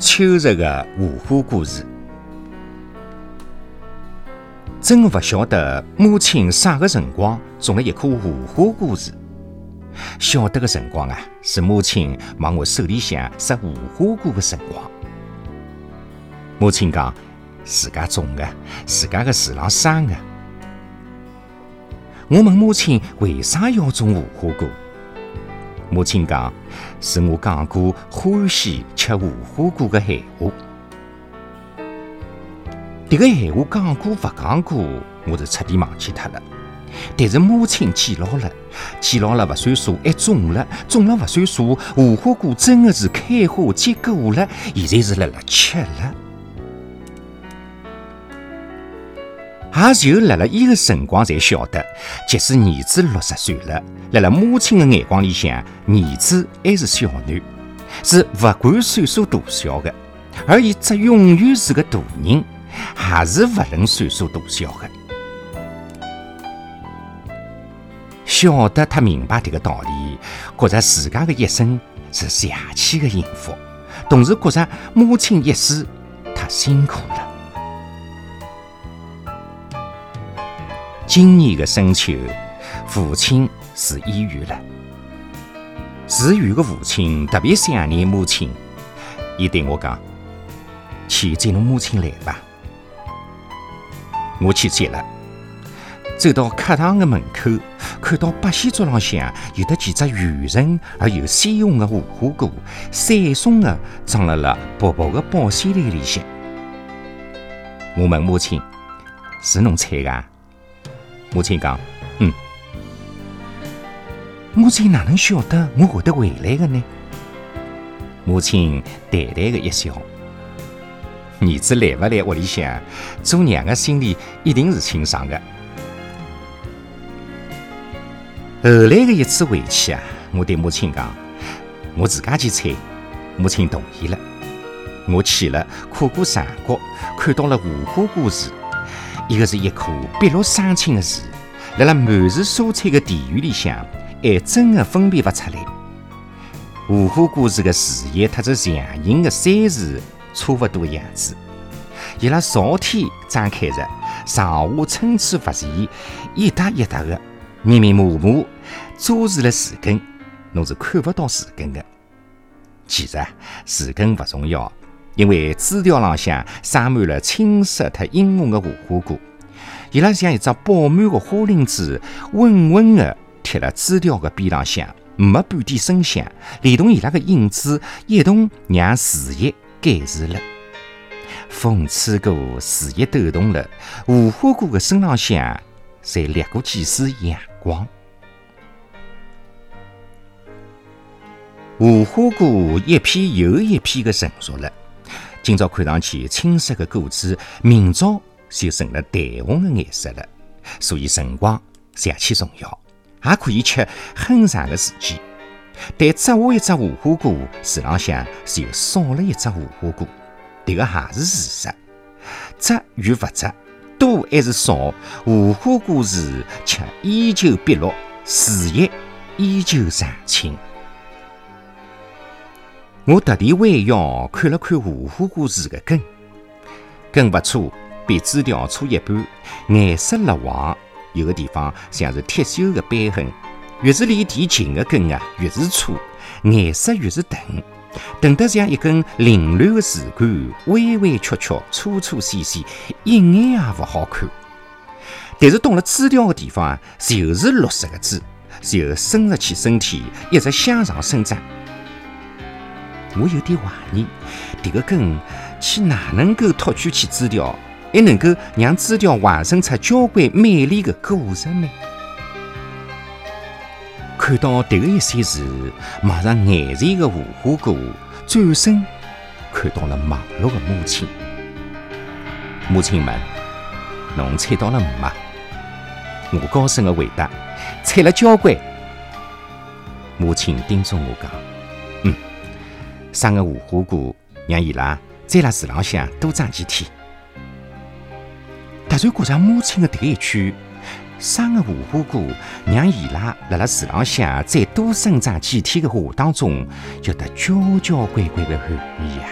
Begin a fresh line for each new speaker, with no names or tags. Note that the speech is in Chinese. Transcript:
秋日的无花果树，真勿晓得母亲啥个辰光种了一棵无花果树。晓得个辰光啊，是母亲往我手里向塞无花果的辰光。母亲讲，自家种的，自家个树浪生的。我问母亲为啥要种无花果？母亲讲，是我讲过欢喜吃无花果的闲话。迭个闲话讲过勿讲过，我就彻底忘记脱了。但是母亲记牢了，记牢了勿算数，还种了，种了勿算数，无花果真的是开花结果了，现在是辣辣吃了。也就辣辣伊个辰光才晓得，即使儿子六十岁了，辣辣母亲的眼光里向，儿子还是小囡，是勿管岁数大小的，而伊只永远是个大人，还是勿论岁数大小的。晓得他明白迭个道理，觉着自家的一生是邪气的幸福，同时觉着母亲一世太辛苦了。今年的深秋，父亲住医院了。住院的父亲特别想念母亲，伊对我讲：“去接侬母亲来吧。”我去接了，走到客堂的门口，看到八仙桌浪向有的几只圆润而又鲜红的无花果，闪烁的装辣辣薄薄的保鲜袋里向。我问母亲：“是侬采的？”母亲讲：“嗯。”母亲哪能晓得我会得回来的呢？母亲淡淡的一笑：“儿子来不来屋里向，做娘的心里一定是清爽的。”后来的一次回去啊，我对母亲讲：“我自家去采。”母亲同意了。我去了，跨过山谷，看到了无花果树。一个是一棵碧绿生青的树，辣辣满是蔬菜的田园里向，还真的分辨不出来。无花果树的树叶特着强硬的山树差不多样子，伊拉朝天张开着，上下参差不齐，一搭一搭的，密密麻麻，遮住了树根，侬是看不到树根的。其实，树根不重要。因为枝条浪向生满了青色特殷红的无花果，伊拉像一只饱满的花铃子，稳稳地贴辣枝条的边浪向，没半点声响，连同伊拉的影子一同让树叶盖住了。风吹过，树叶抖动了，无花果的身浪向才掠过几丝阳光。无花果一片又一片的成熟了。今朝看上去青色的果子，明朝就成了淡红的颜色了。所以辰光极其重要，也可以吃很长的时间。但摘下一只无花果，树浪向就少了一只无花果，迭个还是事实。摘与勿摘，多还是少，无花果树却依旧碧绿，树叶依旧常青。我特地弯腰看了看无花果树的根，根不粗，比枝条粗一半，颜色蜡黄，有的地方像是铁锈的斑痕。越是离地近的根啊，越是粗，颜色越是淡，淡得像一根凌乱的树干，弯弯曲曲，粗粗细细，一眼也不好看。但是到了枝条的地方啊，就是绿色的枝，就伸直起身体，一直向上生长。我有点怀疑，迭个根去哪能够托举起枝条，还能够让枝条繁生出交关美丽的果实呢？看到迭个一些时，马上眼前的无花果，转身看到了忙碌的母亲。母亲问：“侬采到了没？”我高声的回答：“采了交关。”母亲叮嘱我讲。生个无花果，让伊拉在辣树浪向多长几天。突然觉着母亲的迭一句“生个无花果，让伊拉辣辣树浪向再多生长几天”的话当中，有得交交关关的含义啊！